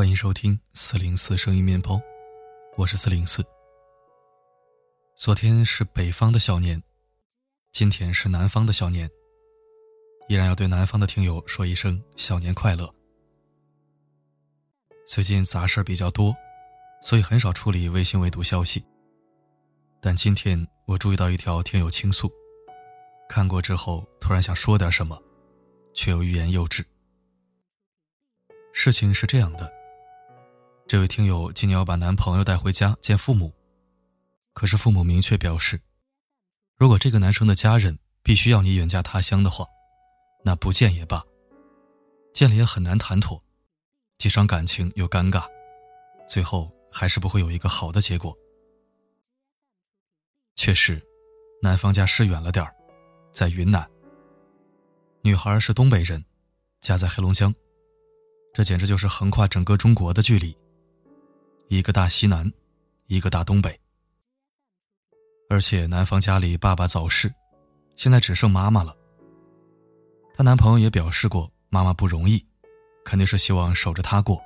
欢迎收听四零四声音面包，我是四零四。昨天是北方的小年，今天是南方的小年。依然要对南方的听友说一声小年快乐。最近杂事比较多，所以很少处理微信未读消息。但今天我注意到一条听友倾诉，看过之后突然想说点什么，却又欲言又止。事情是这样的。这位听友今年要把男朋友带回家见父母，可是父母明确表示，如果这个男生的家人必须要你远嫁他乡的话，那不见也罢。见了也很难谈妥，既伤感情又尴尬，最后还是不会有一个好的结果。确实，男方家是远了点儿，在云南。女孩是东北人，家在黑龙江，这简直就是横跨整个中国的距离。一个大西南，一个大东北。而且男方家里爸爸早逝，现在只剩妈妈了。她男朋友也表示过，妈妈不容易，肯定是希望守着她过。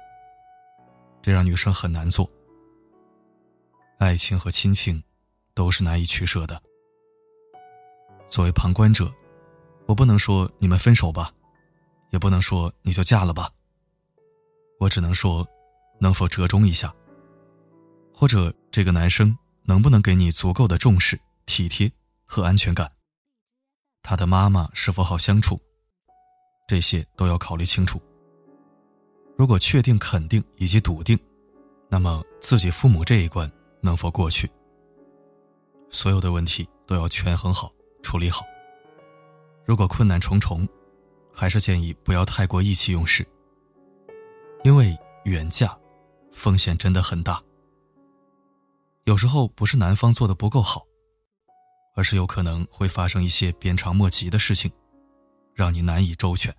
这让女生很难做。爱情和亲情，都是难以取舍的。作为旁观者，我不能说你们分手吧，也不能说你就嫁了吧。我只能说，能否折中一下。或者这个男生能不能给你足够的重视、体贴和安全感？他的妈妈是否好相处？这些都要考虑清楚。如果确定、肯定以及笃定，那么自己父母这一关能否过去？所有的问题都要权衡好、处理好。如果困难重重，还是建议不要太过意气用事，因为远嫁风险真的很大。有时候不是男方做的不够好，而是有可能会发生一些鞭长莫及的事情，让你难以周全。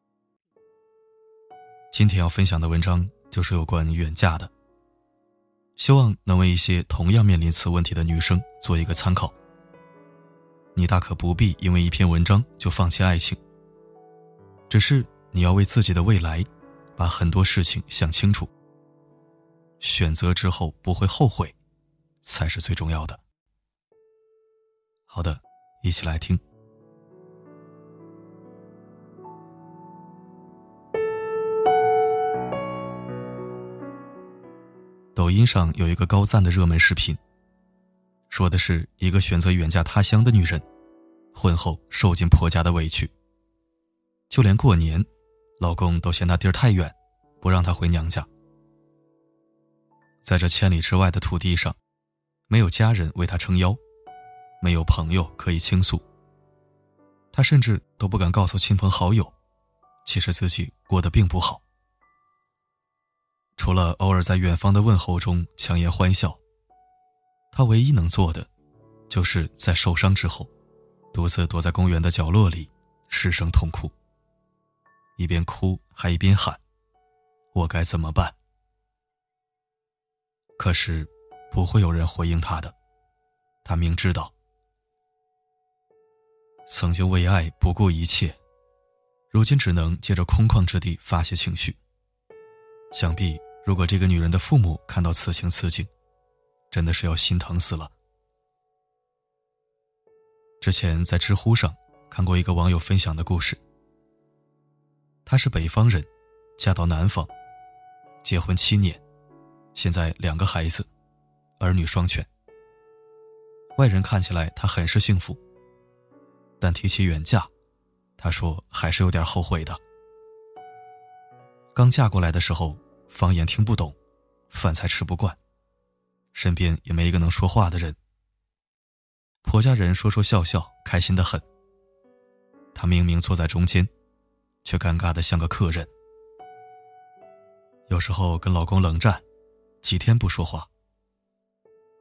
今天要分享的文章就是有关远嫁的，希望能为一些同样面临此问题的女生做一个参考。你大可不必因为一篇文章就放弃爱情，只是你要为自己的未来，把很多事情想清楚，选择之后不会后悔。才是最重要的。好的，一起来听。抖音上有一个高赞的热门视频，说的是一个选择远嫁他乡的女人，婚后受尽婆家的委屈，就连过年，老公都嫌她地儿太远，不让她回娘家。在这千里之外的土地上。没有家人为他撑腰，没有朋友可以倾诉，他甚至都不敢告诉亲朋好友，其实自己过得并不好。除了偶尔在远方的问候中强颜欢笑，他唯一能做的，就是在受伤之后，独自躲在公园的角落里失声痛哭，一边哭还一边喊：“我该怎么办？”可是。不会有人回应他的，他明知道，曾经为爱不顾一切，如今只能借着空旷之地发泄情绪。想必，如果这个女人的父母看到此情此景，真的是要心疼死了。之前在知乎上看过一个网友分享的故事，她是北方人，嫁到南方，结婚七年，现在两个孩子。儿女双全，外人看起来她很是幸福。但提起远嫁，她说还是有点后悔的。刚嫁过来的时候，方言听不懂，饭菜吃不惯，身边也没一个能说话的人。婆家人说说笑笑，开心的很。她明明坐在中间，却尴尬的像个客人。有时候跟老公冷战，几天不说话。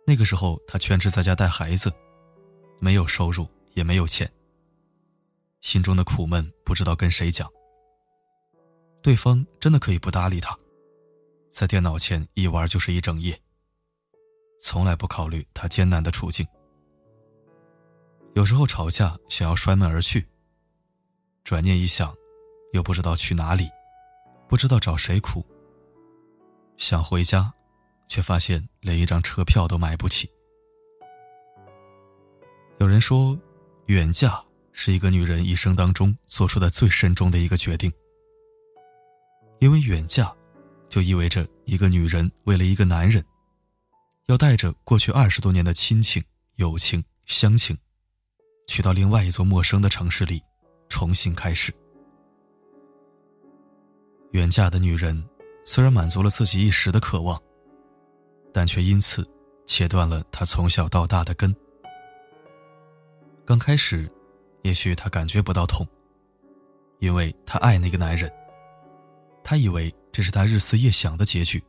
那个时候，她全职在家带孩子，没有收入，也没有钱。心中的苦闷不知道跟谁讲。对方真的可以不搭理她，在电脑前一玩就是一整夜，从来不考虑她艰难的处境。有时候吵架想要摔门而去，转念一想，又不知道去哪里，不知道找谁哭，想回家，却发现连一张车票都买不起。有人说，远嫁是一个女人一生当中做出的最慎重的一个决定，因为远嫁，就意味着一个女人为了一个男人，要带着过去二十多年的亲情、友情、乡情，去到另外一座陌生的城市里，重新开始。远嫁的女人，虽然满足了自己一时的渴望，但却因此切断了他从小到大的根。刚开始，也许她感觉不到痛，因为她爱那个男人。她以为这是她日思夜想的结局。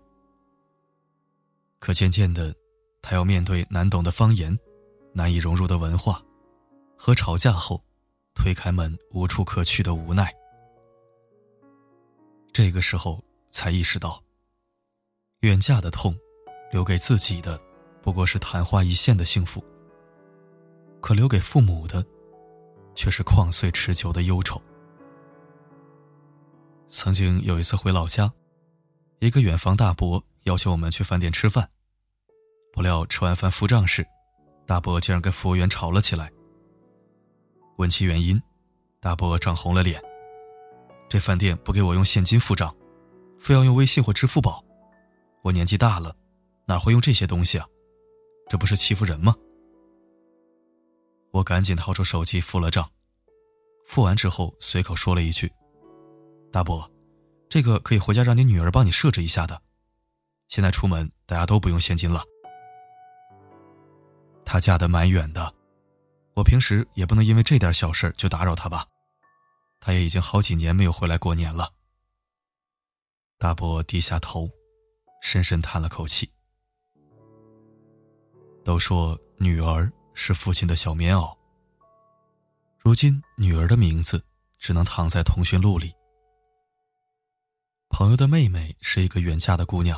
可渐渐的，她要面对难懂的方言、难以融入的文化，和吵架后推开门无处可去的无奈。这个时候才意识到，远嫁的痛，留给自己的不过是昙花一现的幸福；可留给父母的，却是旷岁持久的忧愁。曾经有一次回老家，一个远房大伯要求我们去饭店吃饭，不料吃完饭付账时，大伯竟然跟服务员吵了起来。问其原因，大伯涨红了脸。这饭店不给我用现金付账，非要用微信或支付宝。我年纪大了，哪会用这些东西啊？这不是欺负人吗？我赶紧掏出手机付了账，付完之后随口说了一句：“大伯，这个可以回家让你女儿帮你设置一下的。现在出门大家都不用现金了。”她嫁得蛮远的，我平时也不能因为这点小事就打扰她吧。他也已经好几年没有回来过年了。大伯低下头，深深叹了口气。都说女儿是父亲的小棉袄，如今女儿的名字只能躺在通讯录里。朋友的妹妹是一个远嫁的姑娘，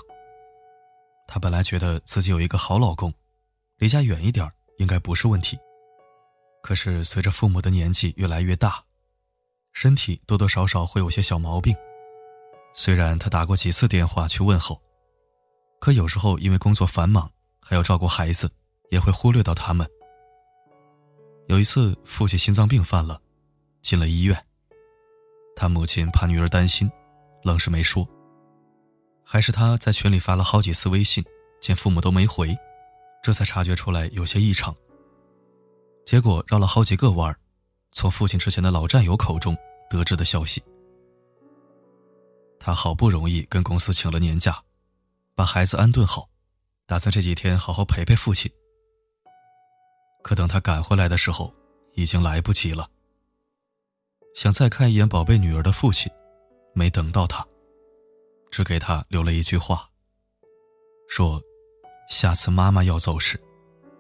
她本来觉得自己有一个好老公，离家远一点应该不是问题。可是随着父母的年纪越来越大，身体多多少少会有些小毛病，虽然她打过几次电话去问候，可有时候因为工作繁忙，还要照顾孩子，也会忽略到他们。有一次，父亲心脏病犯了，进了医院。他母亲怕女儿担心，愣是没说。还是他在群里发了好几次微信，见父母都没回，这才察觉出来有些异常。结果绕了好几个弯儿，从父亲之前的老战友口中。得知的消息，他好不容易跟公司请了年假，把孩子安顿好，打算这几天好好陪陪父亲。可等他赶回来的时候，已经来不及了。想再看一眼宝贝女儿的父亲，没等到他，只给他留了一句话，说：“下次妈妈要走时，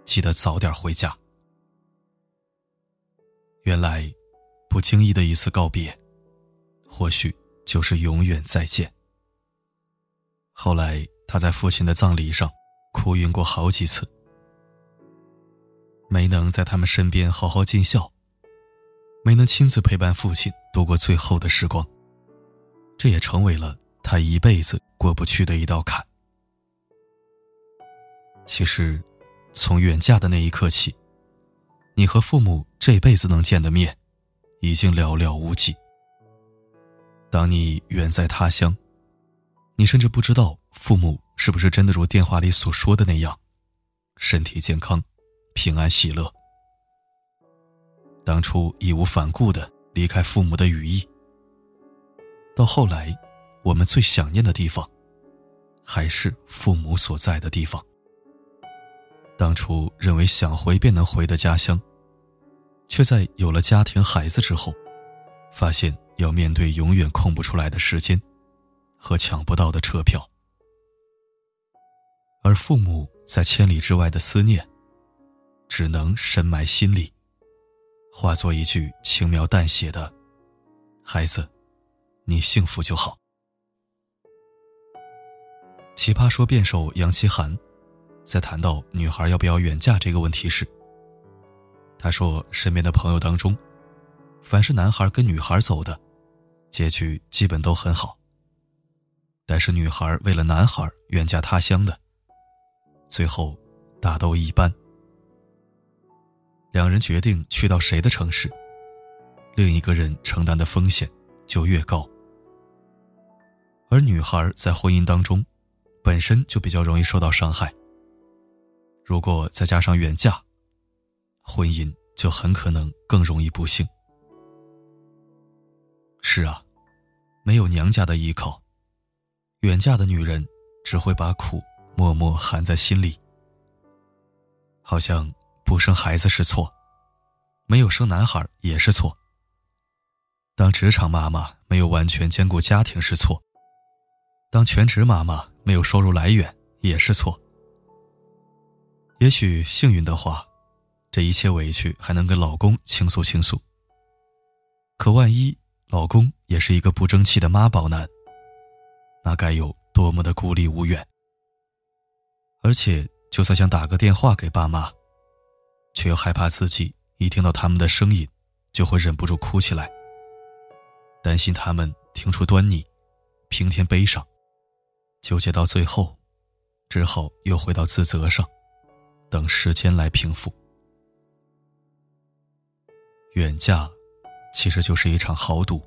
记得早点回家。”原来。不经意的一次告别，或许就是永远再见。后来，他在父亲的葬礼上哭晕过好几次，没能在他们身边好好尽孝，没能亲自陪伴父亲度过最后的时光，这也成为了他一辈子过不去的一道坎。其实，从远嫁的那一刻起，你和父母这辈子能见的面。已经寥寥无几。当你远在他乡，你甚至不知道父母是不是真的如电话里所说的那样，身体健康、平安喜乐。当初义无反顾的离开父母的羽翼，到后来，我们最想念的地方，还是父母所在的地方。当初认为想回便能回的家乡。却在有了家庭、孩子之后，发现要面对永远空不出来的时间，和抢不到的车票，而父母在千里之外的思念，只能深埋心里，化作一句轻描淡写的“孩子，你幸福就好”。奇葩说辩手杨奇涵，在谈到女孩要不要远嫁这个问题时。他说：“身边的朋友当中，凡是男孩跟女孩走的，结局基本都很好。但是女孩为了男孩远嫁他乡的，最后大都一般。两人决定去到谁的城市，另一个人承担的风险就越高。而女孩在婚姻当中，本身就比较容易受到伤害。如果再加上远嫁，婚姻就很可能更容易不幸。是啊，没有娘家的依靠，远嫁的女人只会把苦默默含在心里。好像不生孩子是错，没有生男孩也是错。当职场妈妈没有完全兼顾家庭是错，当全职妈妈没有收入来源也是错。也许幸运的话，这一切委屈还能跟老公倾诉倾诉。可万一老公也是一个不争气的妈宝男，那该有多么的孤立无援！而且，就算想打个电话给爸妈，却又害怕自己一听到他们的声音，就会忍不住哭起来，担心他们听出端倪，平添悲伤，纠结到最后，只好又回到自责上。等时间来平复。远嫁，其实就是一场豪赌。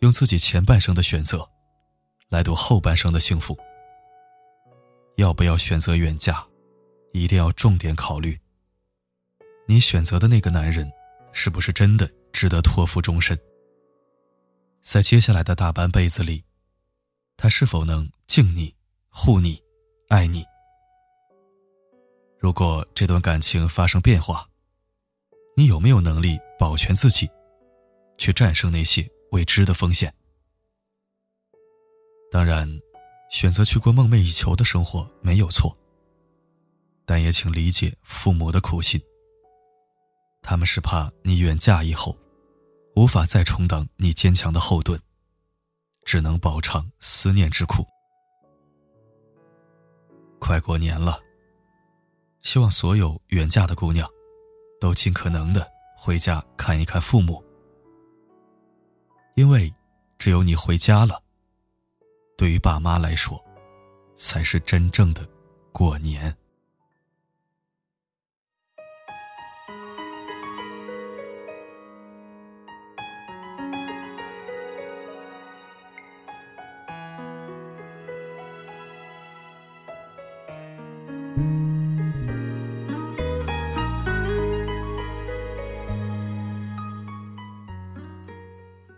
用自己前半生的选择，来赌后半生的幸福。要不要选择远嫁，一定要重点考虑。你选择的那个男人，是不是真的值得托付终身？在接下来的大半辈子里，他是否能敬你、护你、爱你？如果这段感情发生变化，你有没有能力保全自己，去战胜那些未知的风险？当然，选择去过梦寐以求的生活没有错，但也请理解父母的苦心。他们是怕你远嫁以后，无法再充当你坚强的后盾，只能饱尝思念之苦。快过年了。希望所有远嫁的姑娘，都尽可能的回家看一看父母，因为只有你回家了，对于爸妈来说，才是真正的过年。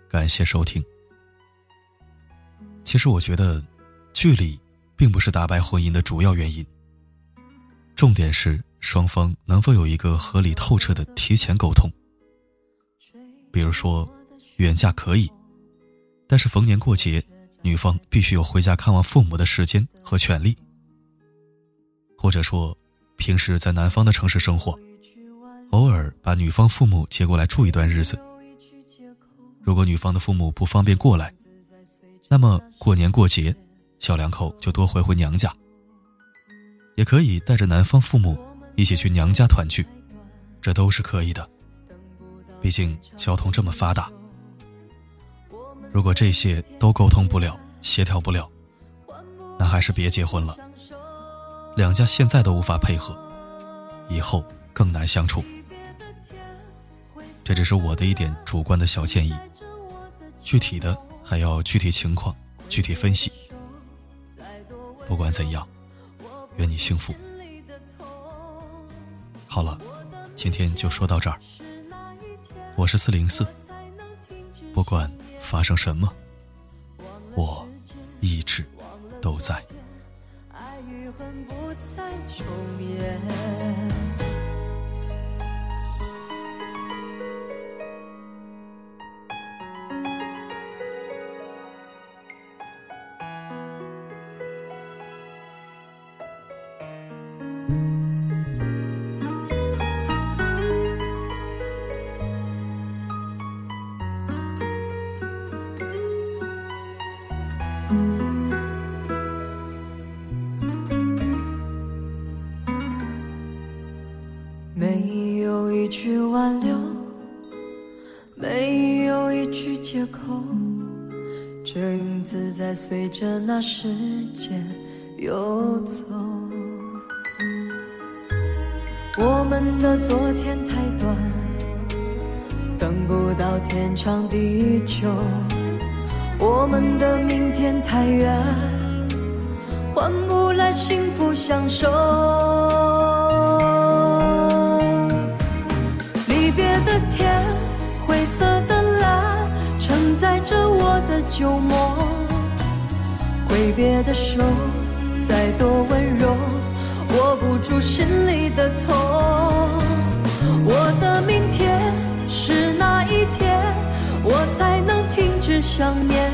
感谢收听。其实我觉得，距离并不是打败婚姻的主要原因。重点是双方能否有一个合理透彻的提前沟通。比如说，远嫁可以，但是逢年过节，女方必须有回家看望父母的时间和权利。或者说，平时在南方的城市生活，偶尔把女方父母接过来住一段日子。如果女方的父母不方便过来，那么过年过节，小两口就多回回娘家。也可以带着男方父母一起去娘家团聚，这都是可以的。毕竟交通这么发达。如果这些都沟通不了、协调不了，那还是别结婚了。两家现在都无法配合，以后更难相处。这只是我的一点主观的小建议。具体的还要具体情况具体分析。不管怎样，愿你幸福。好了，今天就说到这儿。我是四零四，不管发生什么，我一直都在。爱与恨不再重演没有一句挽留，没有一句借口，这影子在。随着那时间游走。我们的昨天太短，等不到天长地久；我们的明天太远，换不来幸福相守。的天，灰色的蓝，承载着我的旧梦。挥别的手，再多温柔。握不住心里的痛，我的明天是哪一天，我才能停止想念？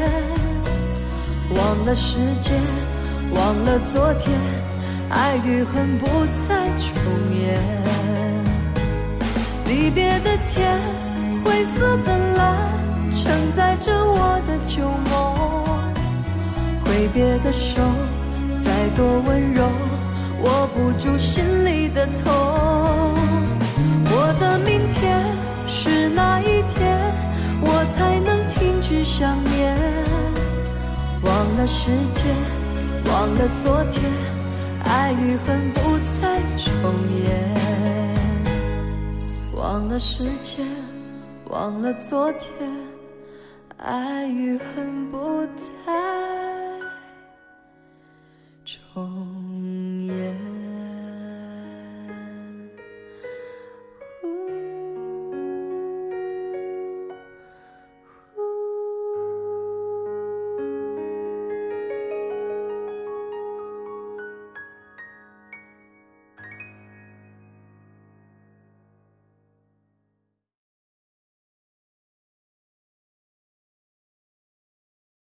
忘了时间，忘了昨天，爱与恨不再重演。离别的天，灰色的蓝，承载着我的旧梦。挥别的手，再多温柔。握不住心里的痛，我的明天是哪一天，我才能停止想念？忘了时间，忘了昨天，爱与恨不再重演。忘了时间，忘了昨天，爱与恨